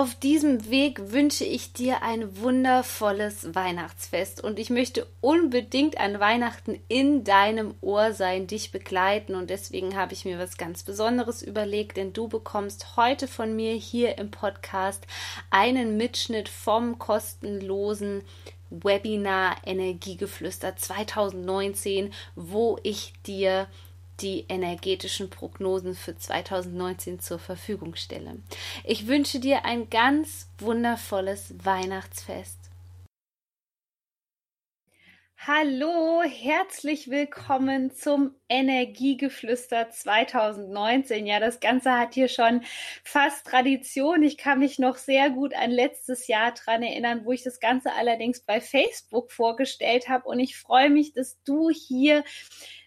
Auf diesem Weg wünsche ich dir ein wundervolles Weihnachtsfest und ich möchte unbedingt an Weihnachten in deinem Ohr sein, dich begleiten und deswegen habe ich mir was ganz Besonderes überlegt, denn du bekommst heute von mir hier im Podcast einen Mitschnitt vom kostenlosen Webinar Energiegeflüster 2019, wo ich dir die energetischen Prognosen für 2019 zur Verfügung stelle. Ich wünsche dir ein ganz wundervolles Weihnachtsfest. Hallo, herzlich willkommen zum Energiegeflüster 2019. Ja, das Ganze hat hier schon fast Tradition. Ich kann mich noch sehr gut an letztes Jahr dran erinnern, wo ich das Ganze allerdings bei Facebook vorgestellt habe. Und ich freue mich, dass du hier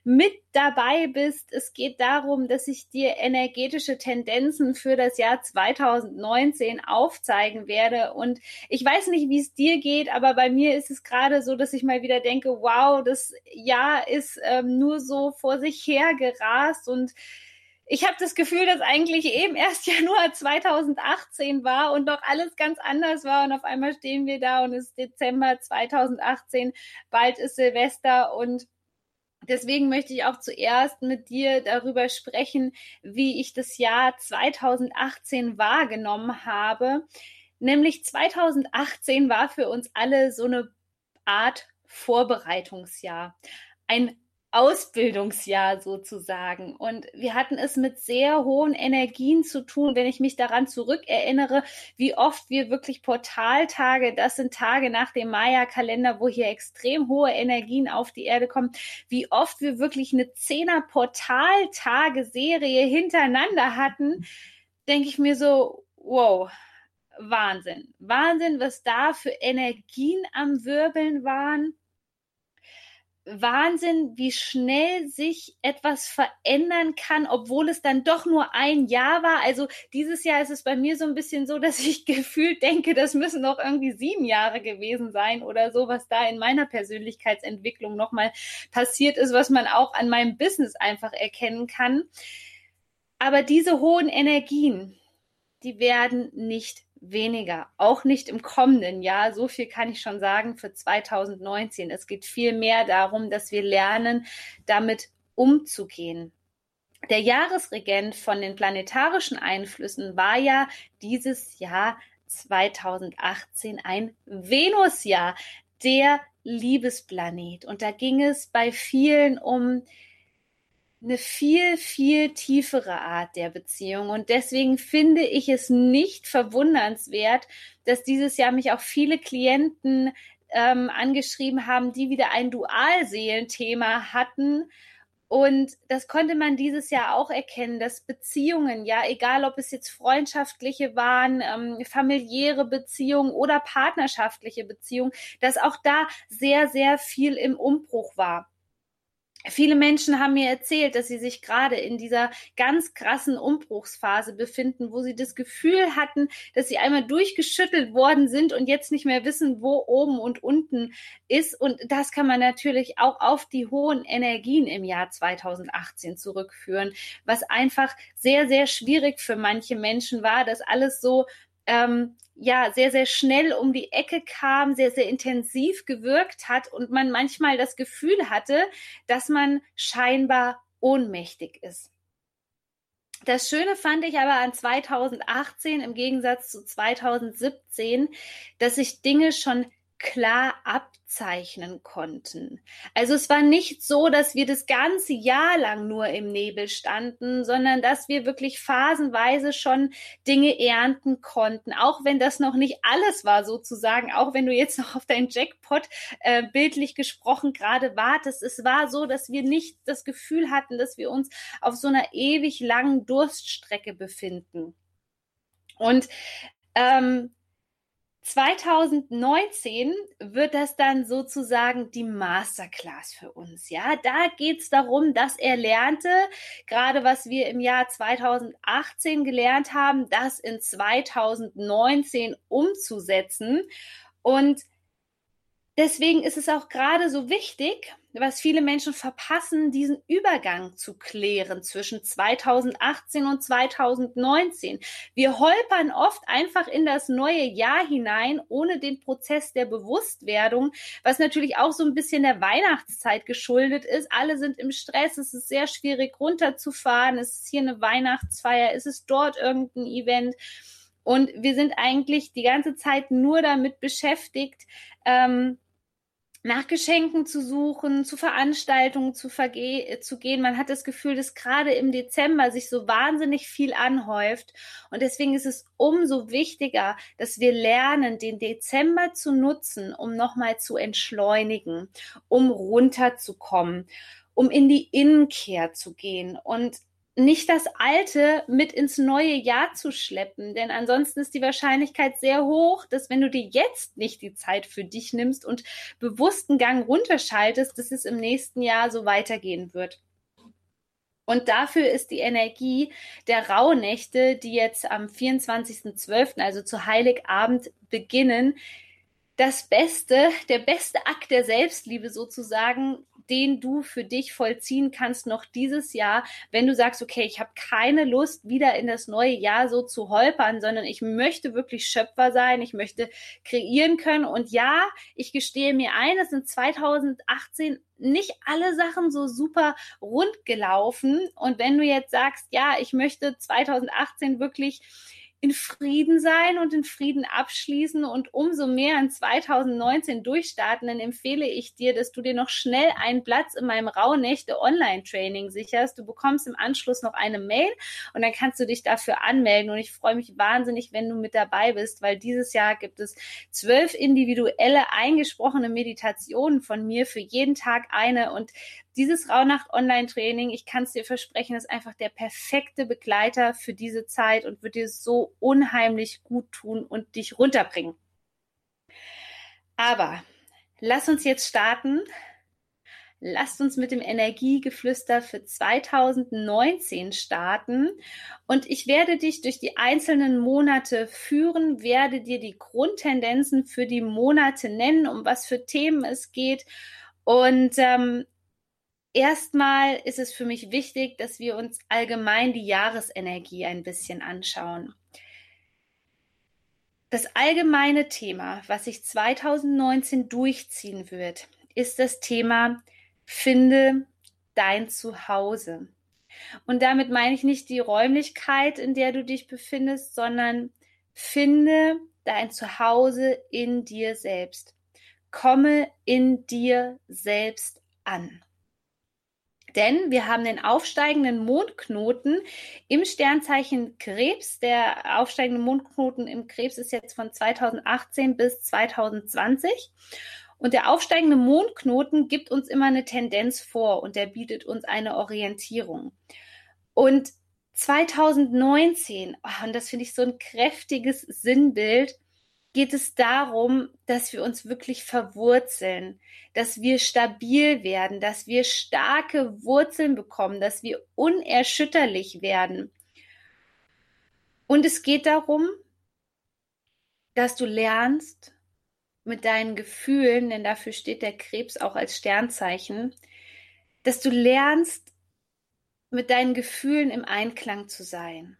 mit dabei bist. Es geht darum, dass ich dir energetische Tendenzen für das Jahr 2019 aufzeigen werde. Und ich weiß nicht, wie es dir geht, aber bei mir ist es gerade so, dass ich mal wieder denke, wow, das Jahr ist ähm, nur so vor sich her gerast und ich habe das Gefühl, dass eigentlich eben erst Januar 2018 war und noch alles ganz anders war und auf einmal stehen wir da und es ist Dezember 2018, bald ist Silvester und Deswegen möchte ich auch zuerst mit dir darüber sprechen, wie ich das Jahr 2018 wahrgenommen habe. Nämlich 2018 war für uns alle so eine Art Vorbereitungsjahr. Ein Ausbildungsjahr sozusagen. Und wir hatten es mit sehr hohen Energien zu tun, wenn ich mich daran zurückerinnere, wie oft wir wirklich Portaltage, das sind Tage nach dem Maya-Kalender, wo hier extrem hohe Energien auf die Erde kommen, wie oft wir wirklich eine Zehner Portaltage-Serie hintereinander hatten, denke ich mir so, wow, Wahnsinn. Wahnsinn, was da für Energien am Wirbeln waren Wahnsinn, wie schnell sich etwas verändern kann, obwohl es dann doch nur ein Jahr war. Also dieses Jahr ist es bei mir so ein bisschen so, dass ich gefühlt denke, das müssen noch irgendwie sieben Jahre gewesen sein oder so, was da in meiner Persönlichkeitsentwicklung nochmal passiert ist, was man auch an meinem Business einfach erkennen kann. Aber diese hohen Energien, die werden nicht weniger, auch nicht im kommenden Jahr. So viel kann ich schon sagen für 2019. Es geht viel mehr darum, dass wir lernen, damit umzugehen. Der Jahresregent von den planetarischen Einflüssen war ja dieses Jahr 2018 ein Venusjahr, der Liebesplanet. Und da ging es bei vielen um eine viel, viel tiefere Art der Beziehung. Und deswegen finde ich es nicht verwundernswert, dass dieses Jahr mich auch viele Klienten ähm, angeschrieben haben, die wieder ein Dualseelenthema hatten. Und das konnte man dieses Jahr auch erkennen, dass Beziehungen, ja, egal ob es jetzt freundschaftliche waren, ähm, familiäre Beziehungen oder partnerschaftliche Beziehungen, dass auch da sehr, sehr viel im Umbruch war. Viele Menschen haben mir erzählt, dass sie sich gerade in dieser ganz krassen Umbruchsphase befinden, wo sie das Gefühl hatten, dass sie einmal durchgeschüttelt worden sind und jetzt nicht mehr wissen, wo oben und unten ist. Und das kann man natürlich auch auf die hohen Energien im Jahr 2018 zurückführen, was einfach sehr, sehr schwierig für manche Menschen war, dass alles so ähm, ja sehr, sehr schnell um die Ecke kam, sehr, sehr intensiv gewirkt hat und man manchmal das Gefühl hatte, dass man scheinbar ohnmächtig ist. Das Schöne fand ich aber an 2018 im Gegensatz zu 2017, dass sich Dinge schon klar abzeichnen konnten. Also es war nicht so, dass wir das ganze Jahr lang nur im Nebel standen, sondern dass wir wirklich phasenweise schon Dinge ernten konnten, auch wenn das noch nicht alles war sozusagen, auch wenn du jetzt noch auf deinen Jackpot äh, bildlich gesprochen gerade wartest. Es war so, dass wir nicht das Gefühl hatten, dass wir uns auf so einer ewig langen Durststrecke befinden. Und ähm, 2019 wird das dann sozusagen die Masterclass für uns. Ja, da geht es darum, dass er lernte, gerade was wir im Jahr 2018 gelernt haben, das in 2019 umzusetzen. Und deswegen ist es auch gerade so wichtig, was viele Menschen verpassen, diesen Übergang zu klären zwischen 2018 und 2019. Wir holpern oft einfach in das neue Jahr hinein, ohne den Prozess der Bewusstwerdung, was natürlich auch so ein bisschen der Weihnachtszeit geschuldet ist. Alle sind im Stress, es ist sehr schwierig runterzufahren, es ist hier eine Weihnachtsfeier, es ist dort irgendein Event. Und wir sind eigentlich die ganze Zeit nur damit beschäftigt, ähm, nach Geschenken zu suchen, zu Veranstaltungen zu, verge zu gehen. Man hat das Gefühl, dass gerade im Dezember sich so wahnsinnig viel anhäuft. Und deswegen ist es umso wichtiger, dass wir lernen, den Dezember zu nutzen, um nochmal zu entschleunigen, um runterzukommen, um in die Innenkehr zu gehen und nicht das Alte mit ins neue Jahr zu schleppen, denn ansonsten ist die Wahrscheinlichkeit sehr hoch, dass wenn du dir jetzt nicht die Zeit für dich nimmst und bewussten Gang runterschaltest, dass es im nächsten Jahr so weitergehen wird. Und dafür ist die Energie der Rauhnächte, die jetzt am 24.12., also zu Heiligabend beginnen, das Beste, der beste Akt der Selbstliebe sozusagen, den du für dich vollziehen kannst noch dieses Jahr, wenn du sagst, okay, ich habe keine Lust, wieder in das neue Jahr so zu holpern, sondern ich möchte wirklich Schöpfer sein, ich möchte kreieren können. Und ja, ich gestehe mir ein, es sind 2018 nicht alle Sachen so super rund gelaufen. Und wenn du jetzt sagst, ja, ich möchte 2018 wirklich in Frieden sein und in Frieden abschließen und umso mehr in 2019 durchstarten, dann empfehle ich dir, dass du dir noch schnell einen Platz in meinem Rauhnächte Online-Training sicherst. Du bekommst im Anschluss noch eine Mail und dann kannst du dich dafür anmelden. Und ich freue mich wahnsinnig, wenn du mit dabei bist, weil dieses Jahr gibt es zwölf individuelle eingesprochene Meditationen von mir für jeden Tag eine und dieses Rauhnacht-Online-Training, ich kann es dir versprechen, ist einfach der perfekte Begleiter für diese Zeit und wird dir so unheimlich gut tun und dich runterbringen. Aber lass uns jetzt starten. Lasst uns mit dem Energiegeflüster für 2019 starten. Und ich werde dich durch die einzelnen Monate führen, werde dir die Grundtendenzen für die Monate nennen, um was für Themen es geht. Und ähm, Erstmal ist es für mich wichtig, dass wir uns allgemein die Jahresenergie ein bisschen anschauen. Das allgemeine Thema, was sich 2019 durchziehen wird, ist das Thema Finde dein Zuhause. Und damit meine ich nicht die Räumlichkeit, in der du dich befindest, sondern finde dein Zuhause in dir selbst. Komme in dir selbst an. Denn wir haben den aufsteigenden Mondknoten im Sternzeichen Krebs. Der aufsteigende Mondknoten im Krebs ist jetzt von 2018 bis 2020. Und der aufsteigende Mondknoten gibt uns immer eine Tendenz vor und der bietet uns eine Orientierung. Und 2019, oh, und das finde ich so ein kräftiges Sinnbild, geht es darum, dass wir uns wirklich verwurzeln, dass wir stabil werden, dass wir starke Wurzeln bekommen, dass wir unerschütterlich werden. Und es geht darum, dass du lernst mit deinen Gefühlen, denn dafür steht der Krebs auch als Sternzeichen, dass du lernst, mit deinen Gefühlen im Einklang zu sein.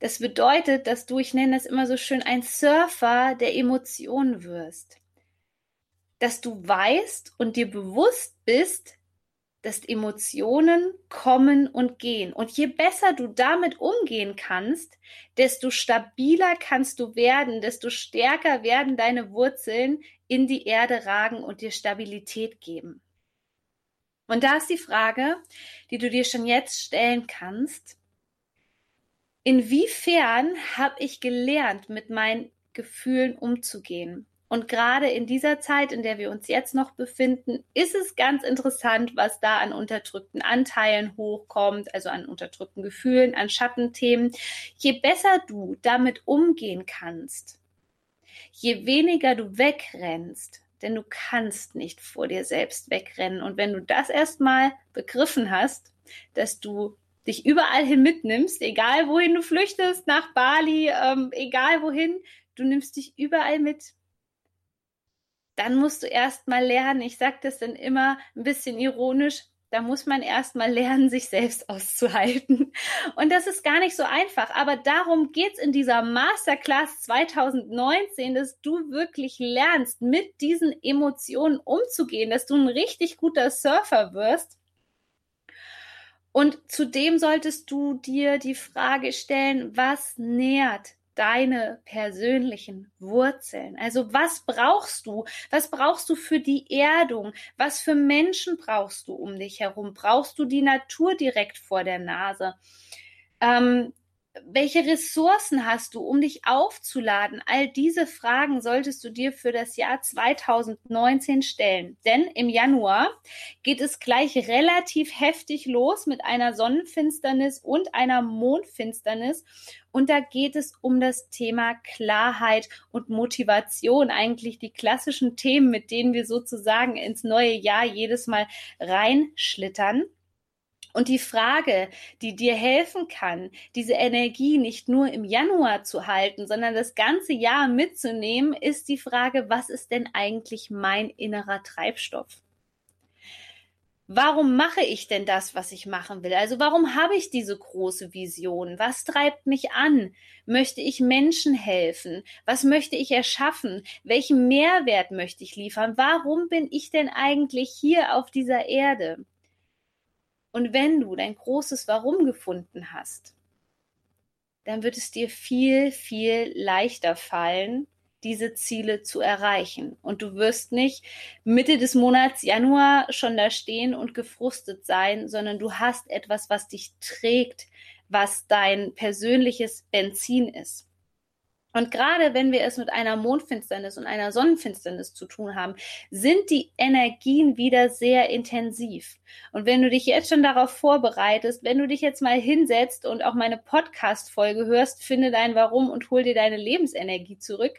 Das bedeutet, dass du, ich nenne das immer so schön, ein Surfer der Emotionen wirst. Dass du weißt und dir bewusst bist, dass Emotionen kommen und gehen. Und je besser du damit umgehen kannst, desto stabiler kannst du werden, desto stärker werden deine Wurzeln in die Erde ragen und dir Stabilität geben. Und da ist die Frage, die du dir schon jetzt stellen kannst, inwiefern habe ich gelernt, mit meinen Gefühlen umzugehen? Und gerade in dieser Zeit, in der wir uns jetzt noch befinden, ist es ganz interessant, was da an unterdrückten Anteilen hochkommt, also an unterdrückten Gefühlen, an Schattenthemen. Je besser du damit umgehen kannst, je weniger du wegrennst, denn du kannst nicht vor dir selbst wegrennen. Und wenn du das erstmal begriffen hast, dass du dich überall hin mitnimmst, egal wohin du flüchtest, nach Bali, ähm, egal wohin, du nimmst dich überall mit dann musst du erst mal lernen, ich sage das dann immer ein bisschen ironisch, da muss man erst mal lernen, sich selbst auszuhalten. Und das ist gar nicht so einfach. Aber darum geht's in dieser Masterclass 2019, dass du wirklich lernst, mit diesen Emotionen umzugehen, dass du ein richtig guter Surfer wirst. Und zudem solltest du dir die Frage stellen, was nährt deine persönlichen Wurzeln. Also was brauchst du? Was brauchst du für die Erdung? Was für Menschen brauchst du um dich herum? Brauchst du die Natur direkt vor der Nase? Ähm, welche Ressourcen hast du, um dich aufzuladen? All diese Fragen solltest du dir für das Jahr 2019 stellen. Denn im Januar geht es gleich relativ heftig los mit einer Sonnenfinsternis und einer Mondfinsternis. Und da geht es um das Thema Klarheit und Motivation. Eigentlich die klassischen Themen, mit denen wir sozusagen ins neue Jahr jedes Mal reinschlittern. Und die Frage, die dir helfen kann, diese Energie nicht nur im Januar zu halten, sondern das ganze Jahr mitzunehmen, ist die Frage, was ist denn eigentlich mein innerer Treibstoff? Warum mache ich denn das, was ich machen will? Also warum habe ich diese große Vision? Was treibt mich an? Möchte ich Menschen helfen? Was möchte ich erschaffen? Welchen Mehrwert möchte ich liefern? Warum bin ich denn eigentlich hier auf dieser Erde? Und wenn du dein großes Warum gefunden hast, dann wird es dir viel, viel leichter fallen, diese Ziele zu erreichen. Und du wirst nicht Mitte des Monats Januar schon da stehen und gefrustet sein, sondern du hast etwas, was dich trägt, was dein persönliches Benzin ist. Und gerade wenn wir es mit einer Mondfinsternis und einer Sonnenfinsternis zu tun haben, sind die Energien wieder sehr intensiv. Und wenn du dich jetzt schon darauf vorbereitest, wenn du dich jetzt mal hinsetzt und auch meine Podcast-Folge hörst, finde dein Warum und hol dir deine Lebensenergie zurück,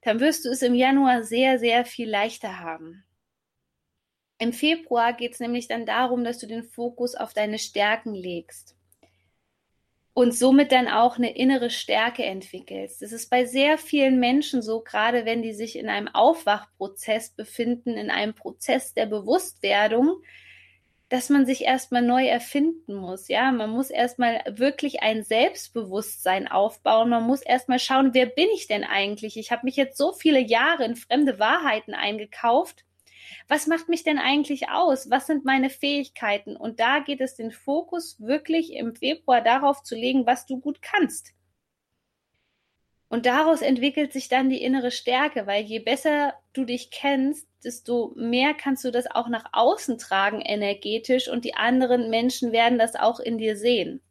dann wirst du es im Januar sehr, sehr viel leichter haben. Im Februar geht es nämlich dann darum, dass du den Fokus auf deine Stärken legst und somit dann auch eine innere Stärke entwickelst. Das ist bei sehr vielen Menschen so, gerade wenn die sich in einem Aufwachprozess befinden, in einem Prozess der Bewusstwerdung, dass man sich erstmal neu erfinden muss. Ja, man muss erstmal wirklich ein Selbstbewusstsein aufbauen. Man muss erstmal schauen, wer bin ich denn eigentlich? Ich habe mich jetzt so viele Jahre in fremde Wahrheiten eingekauft was macht mich denn eigentlich aus? Was sind meine Fähigkeiten? Und da geht es den Fokus wirklich im Februar darauf zu legen, was du gut kannst. Und daraus entwickelt sich dann die innere Stärke, weil je besser du dich kennst, desto mehr kannst du das auch nach außen tragen energetisch und die anderen Menschen werden das auch in dir sehen.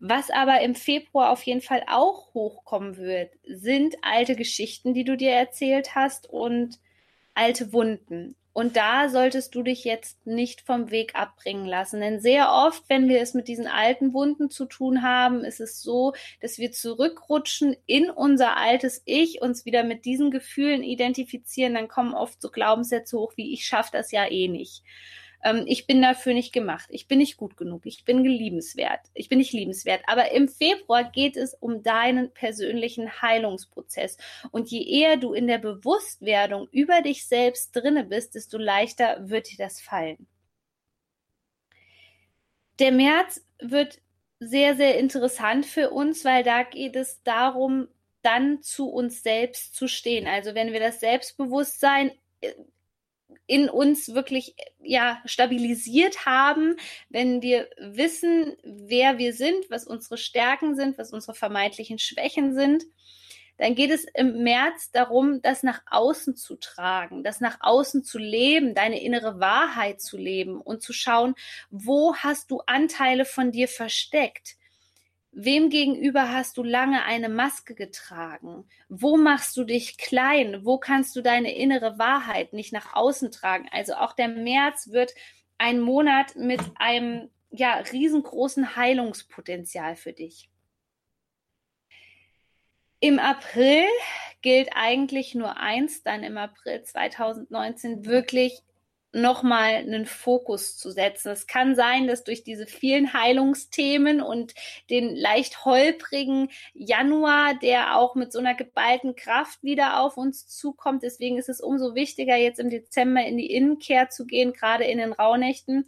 Was aber im Februar auf jeden Fall auch hochkommen wird, sind alte Geschichten, die du dir erzählt hast und alte Wunden. Und da solltest du dich jetzt nicht vom Weg abbringen lassen. Denn sehr oft, wenn wir es mit diesen alten Wunden zu tun haben, ist es so, dass wir zurückrutschen in unser altes Ich, uns wieder mit diesen Gefühlen identifizieren. Dann kommen oft so Glaubenssätze hoch wie ich schaffe das ja eh nicht ähm, ich bin dafür nicht gemacht, ich bin nicht gut genug, ich bin liebenswert, ich bin nicht liebenswert. Aber im Februar geht es um deinen persönlichen Heilungsprozess. Und je eher du in der Bewusstwerdung über dich selbst drinne bist, desto leichter wird dir das fallen. Der März wird sehr, sehr interessant für uns, weil da geht es darum, dann zu uns selbst zu stehen. Also wenn wir das Selbstbewusstsein äh, in uns wirklich ja stabilisiert haben, wenn wir wissen, wer wir sind, was unsere Stärken sind, was unsere vermeintlichen Schwächen sind, dann geht es im März darum, das nach außen zu tragen, das nach außen zu leben, deine innere Wahrheit zu leben und zu schauen, wo hast du Anteile von dir versteckt? Wem gegenüber hast du lange eine Maske getragen? Wo machst du dich klein? Wo kannst du deine innere Wahrheit nicht nach außen tragen? Also auch der März wird ein Monat mit einem ja, riesengroßen Heilungspotenzial für dich. Im April gilt eigentlich nur eins, dann im April 2019 wirklich nochmal einen Fokus zu setzen. Es kann sein, dass durch diese vielen Heilungsthemen und den leicht holprigen Januar, der auch mit so einer geballten Kraft wieder auf uns zukommt, deswegen ist es umso wichtiger, jetzt im Dezember in die Innenkehr zu gehen, gerade in den Rauhnächten,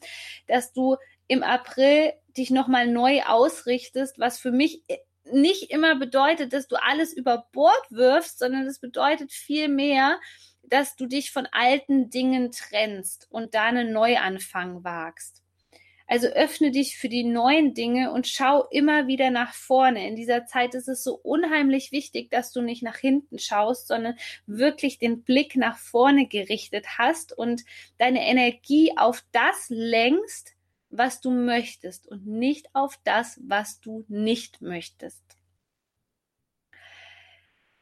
dass du im April dich nochmal neu ausrichtest, was für mich nicht immer bedeutet, dass du alles über Bord wirfst, sondern es bedeutet viel mehr, dass du dich von alten Dingen trennst und da einen Neuanfang wagst. Also öffne dich für die neuen Dinge und schau immer wieder nach vorne. In dieser Zeit ist es so unheimlich wichtig, dass du nicht nach hinten schaust, sondern wirklich den Blick nach vorne gerichtet hast und deine Energie auf das lenkst, was du möchtest und nicht auf das, was du nicht möchtest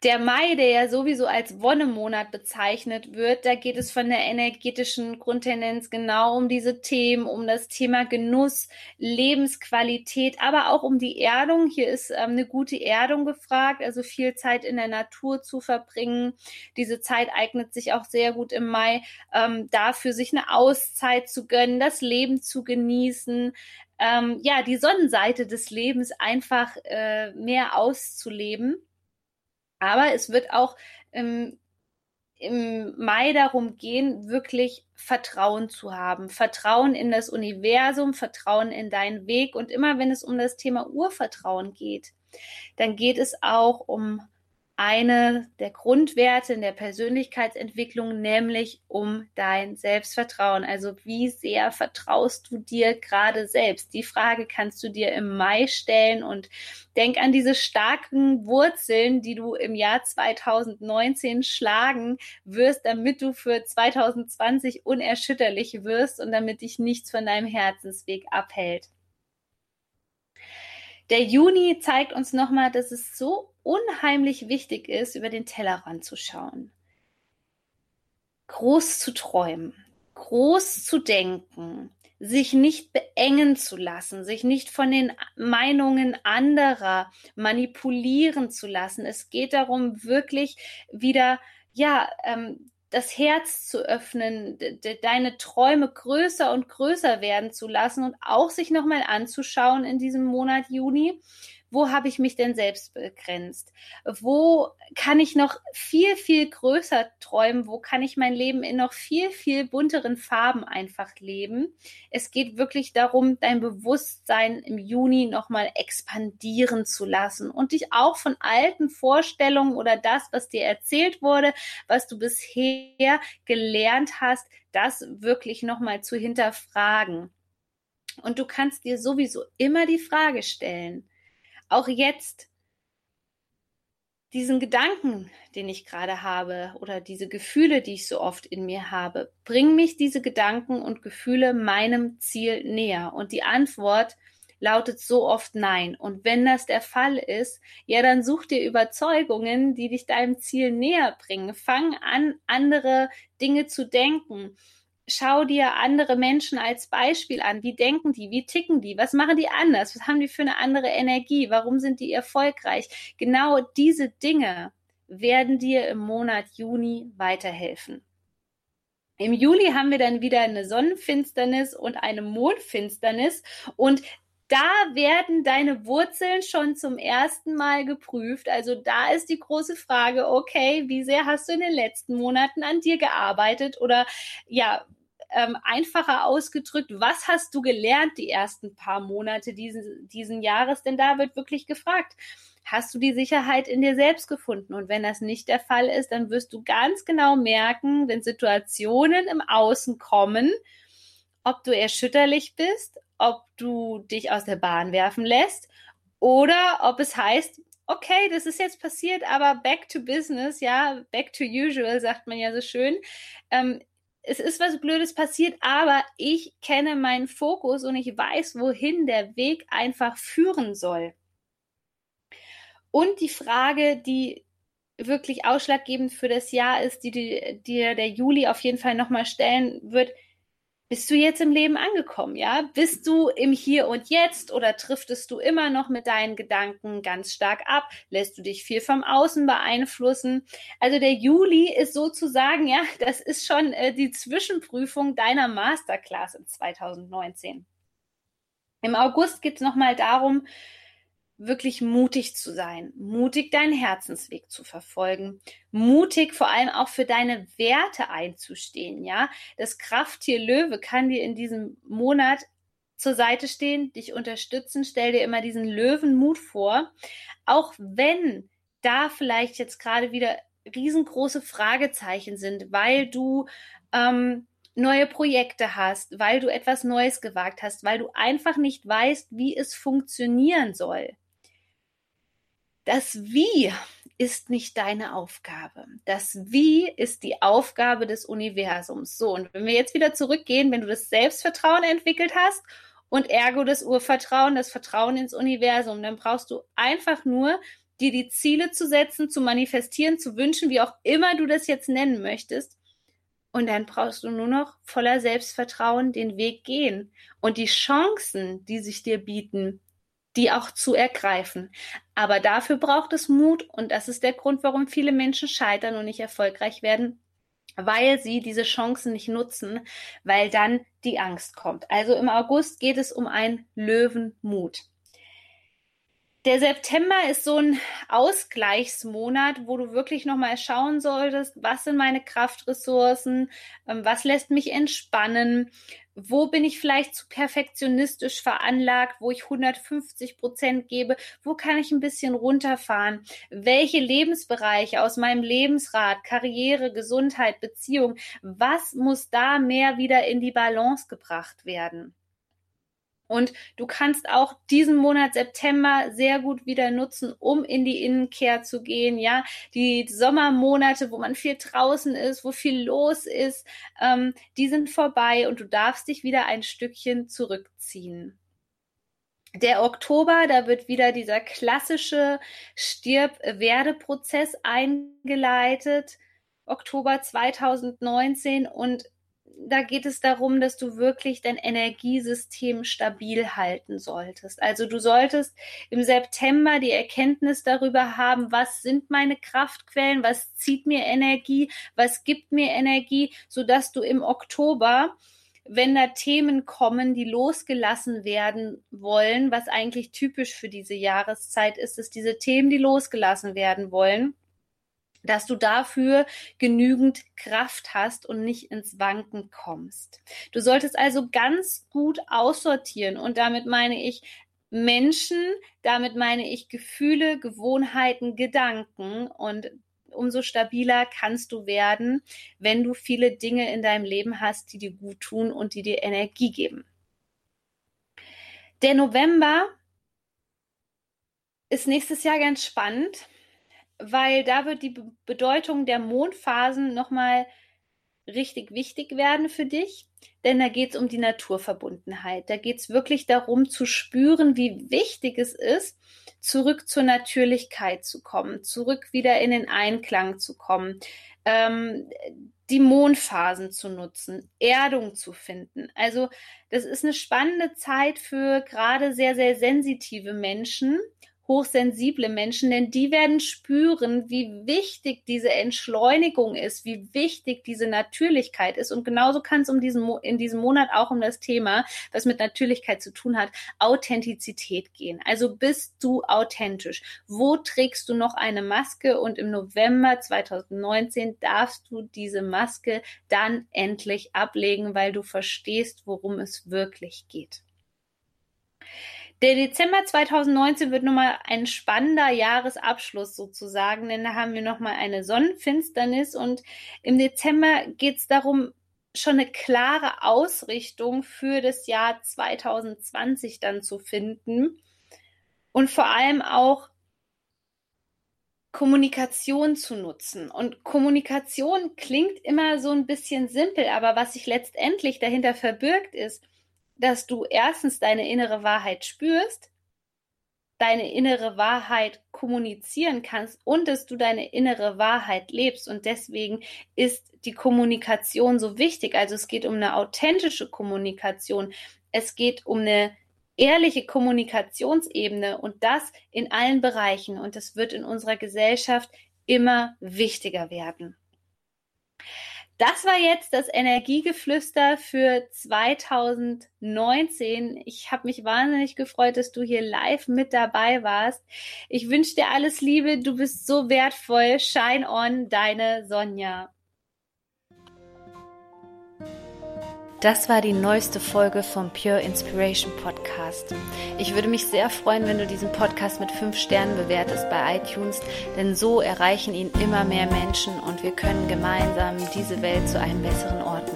der Mai, der ja sowieso als Wonnemonat bezeichnet wird, da geht es von der energetischen Grundtendenz genau um diese Themen, um das Thema Genuss, Lebensqualität, aber auch um die Erdung. Hier ist ähm, eine gute Erdung gefragt, also viel Zeit in der Natur zu verbringen. Diese Zeit eignet sich auch sehr gut im Mai ähm, dafür, sich eine Auszeit zu gönnen, das Leben zu genießen, ähm, ja, die Sonnenseite des Lebens einfach äh, mehr auszuleben. Aber es wird auch ähm, im Mai darum gehen, wirklich Vertrauen zu haben. Vertrauen in das Universum, Vertrauen in deinen Weg. Und immer wenn es um das Thema Urvertrauen geht, dann geht es auch um eine der Grundwerte in der Persönlichkeitsentwicklung, nämlich um dein Selbstvertrauen. Also wie sehr vertraust du dir gerade selbst? Die Frage kannst du dir im Mai stellen und denk an diese starken Wurzeln, die du im Jahr 2019 schlagen wirst, damit du für 2020 unerschütterlich wirst und damit dich nichts von deinem Herzensweg abhält. Der Juni zeigt uns nochmal, dass es so unheimlich wichtig ist, über den Tellerrand zu schauen. Groß zu träumen, groß zu denken, sich nicht beengen zu lassen, sich nicht von den Meinungen anderer manipulieren zu lassen. Es geht darum, wirklich wieder, ja, ähm, das Herz zu öffnen, de deine Träume größer und größer werden zu lassen und auch sich nochmal anzuschauen in diesem Monat Juni, wo habe ich mich denn selbst begrenzt? Wo kann ich noch viel, viel größer träumen? Wo kann ich mein Leben in noch viel, viel bunteren Farben einfach leben? Es geht wirklich darum, dein Bewusstsein im Juni nochmal expandieren zu lassen und dich auch von alten Vorstellungen oder das, was dir erzählt wurde, was du bisher gelernt hast, das wirklich nochmal zu hinterfragen. Und du kannst dir sowieso immer die Frage stellen, auch jetzt diesen Gedanken, den ich gerade habe oder diese Gefühle, die ich so oft in mir habe, bringen mich diese Gedanken und Gefühle meinem Ziel näher? Und die Antwort lautet so oft nein. Und wenn das der Fall ist, ja, dann such dir Überzeugungen, die dich deinem Ziel näher bringen. Fang an, andere Dinge zu denken schau dir andere Menschen als Beispiel an. Wie denken die? Wie ticken die? Was machen die anders? Was haben die für eine andere Energie? Warum sind die erfolgreich? Genau diese Dinge werden dir im Monat Juni weiterhelfen. Im Juli haben wir dann wieder eine Sonnenfinsternis und eine Mondfinsternis und da werden deine Wurzeln schon zum ersten Mal geprüft. Also da ist die große Frage, okay, wie sehr hast du in den letzten Monaten an dir gearbeitet oder ja, ähm, einfacher ausgedrückt, was hast du gelernt die ersten paar Monate diesen, diesen Jahres? Denn da wird wirklich gefragt, hast du die Sicherheit in dir selbst gefunden? Und wenn das nicht der Fall ist, dann wirst du ganz genau merken, wenn Situationen im Außen kommen, ob du erschütterlich bist, ob du dich aus der Bahn werfen lässt oder ob es heißt, okay, das ist jetzt passiert, aber back to business, ja, back to usual, sagt man ja so schön. Ähm, es ist was Blödes passiert, aber ich kenne meinen Fokus und ich weiß, wohin der Weg einfach führen soll. Und die Frage, die wirklich ausschlaggebend für das Jahr ist, die dir der Juli auf jeden Fall nochmal stellen wird, bist du jetzt im Leben angekommen, ja? Bist du im Hier und Jetzt oder triftest du immer noch mit deinen Gedanken ganz stark ab? Lässt du dich viel vom Außen beeinflussen? Also der Juli ist sozusagen, ja, das ist schon äh, die Zwischenprüfung deiner Masterclass in 2019. Im August geht es nochmal darum, wirklich mutig zu sein, mutig deinen Herzensweg zu verfolgen, mutig vor allem auch für deine Werte einzustehen, ja. Das Krafttier Löwe kann dir in diesem Monat zur Seite stehen, dich unterstützen, stell dir immer diesen Löwenmut vor, auch wenn da vielleicht jetzt gerade wieder riesengroße Fragezeichen sind, weil du ähm, neue Projekte hast, weil du etwas Neues gewagt hast, weil du einfach nicht weißt, wie es funktionieren soll. Das Wie ist nicht deine Aufgabe. Das Wie ist die Aufgabe des Universums. So, und wenn wir jetzt wieder zurückgehen, wenn du das Selbstvertrauen entwickelt hast und ergo das Urvertrauen, das Vertrauen ins Universum, dann brauchst du einfach nur dir die Ziele zu setzen, zu manifestieren, zu wünschen, wie auch immer du das jetzt nennen möchtest. Und dann brauchst du nur noch voller Selbstvertrauen den Weg gehen und die Chancen, die sich dir bieten, die auch zu ergreifen. Aber dafür braucht es Mut und das ist der Grund, warum viele Menschen scheitern und nicht erfolgreich werden, weil sie diese Chancen nicht nutzen, weil dann die Angst kommt. Also im August geht es um einen Löwenmut. Der September ist so ein Ausgleichsmonat, wo du wirklich nochmal schauen solltest, was sind meine Kraftressourcen, ähm, was lässt mich entspannen, wo bin ich vielleicht zu perfektionistisch veranlagt, wo ich 150 Prozent gebe, wo kann ich ein bisschen runterfahren, welche Lebensbereiche aus meinem Lebensrat, Karriere, Gesundheit, Beziehung, was muss da mehr wieder in die Balance gebracht werden? Und du kannst auch diesen Monat September sehr gut wieder nutzen, um in die Innenkehr zu gehen. Ja, die Sommermonate, wo man viel draußen ist, wo viel los ist, ähm, die sind vorbei und du darfst dich wieder ein Stückchen zurückziehen. Der Oktober, da wird wieder dieser klassische Stirb-Werde-Prozess eingeleitet. Oktober 2019 und da geht es darum, dass du wirklich dein Energiesystem stabil halten solltest. Also du solltest im September die Erkenntnis darüber haben, was sind meine Kraftquellen, was zieht mir Energie, was gibt mir Energie, so dass du im Oktober wenn da Themen kommen, die losgelassen werden wollen, was eigentlich typisch für diese Jahreszeit ist, ist diese Themen, die losgelassen werden wollen, dass du dafür genügend Kraft hast und nicht ins Wanken kommst. Du solltest also ganz gut aussortieren und damit meine ich Menschen, damit meine ich Gefühle, Gewohnheiten, Gedanken und umso stabiler kannst du werden, wenn du viele Dinge in deinem Leben hast, die dir gut tun und die dir Energie geben. Der November ist nächstes Jahr ganz spannend weil da wird die Bedeutung der Mondphasen nochmal richtig wichtig werden für dich, denn da geht es um die Naturverbundenheit. Da geht es wirklich darum zu spüren, wie wichtig es ist, zurück zur Natürlichkeit zu kommen, zurück wieder in den Einklang zu kommen, ähm, die Mondphasen zu nutzen, Erdung zu finden. Also das ist eine spannende Zeit für gerade sehr, sehr sensitive Menschen hochsensible Menschen, denn die werden spüren, wie wichtig diese Entschleunigung ist, wie wichtig diese Natürlichkeit ist. Und genauso kann es um diesen, in diesem Monat auch um das Thema, was mit Natürlichkeit zu tun hat, Authentizität gehen. Also bist du authentisch? Wo trägst du noch eine Maske? Und im November 2019 darfst du diese Maske dann endlich ablegen, weil du verstehst, worum es wirklich geht. Der Dezember 2019 wird nochmal ein spannender Jahresabschluss sozusagen, denn da haben wir nochmal eine Sonnenfinsternis und im Dezember geht es darum, schon eine klare Ausrichtung für das Jahr 2020 dann zu finden und vor allem auch Kommunikation zu nutzen. Und Kommunikation klingt immer so ein bisschen simpel, aber was sich letztendlich dahinter verbirgt ist, dass du erstens deine innere Wahrheit spürst, deine innere Wahrheit kommunizieren kannst und dass du deine innere Wahrheit lebst. Und deswegen ist die Kommunikation so wichtig. Also es geht um eine authentische Kommunikation. Es geht um eine ehrliche Kommunikationsebene und das in allen Bereichen. Und das wird in unserer Gesellschaft immer wichtiger werden. Das war jetzt das Energiegeflüster für 2019. Ich habe mich wahnsinnig gefreut, dass du hier live mit dabei warst. Ich wünsche dir alles Liebe. Du bist so wertvoll. Shine on, deine Sonja. Das war die neueste Folge vom Pure Inspiration Podcast. Ich würde mich sehr freuen, wenn du diesen Podcast mit fünf Sternen bewertest bei iTunes, denn so erreichen ihn immer mehr Menschen und wir können gemeinsam diese Welt zu einem besseren Ort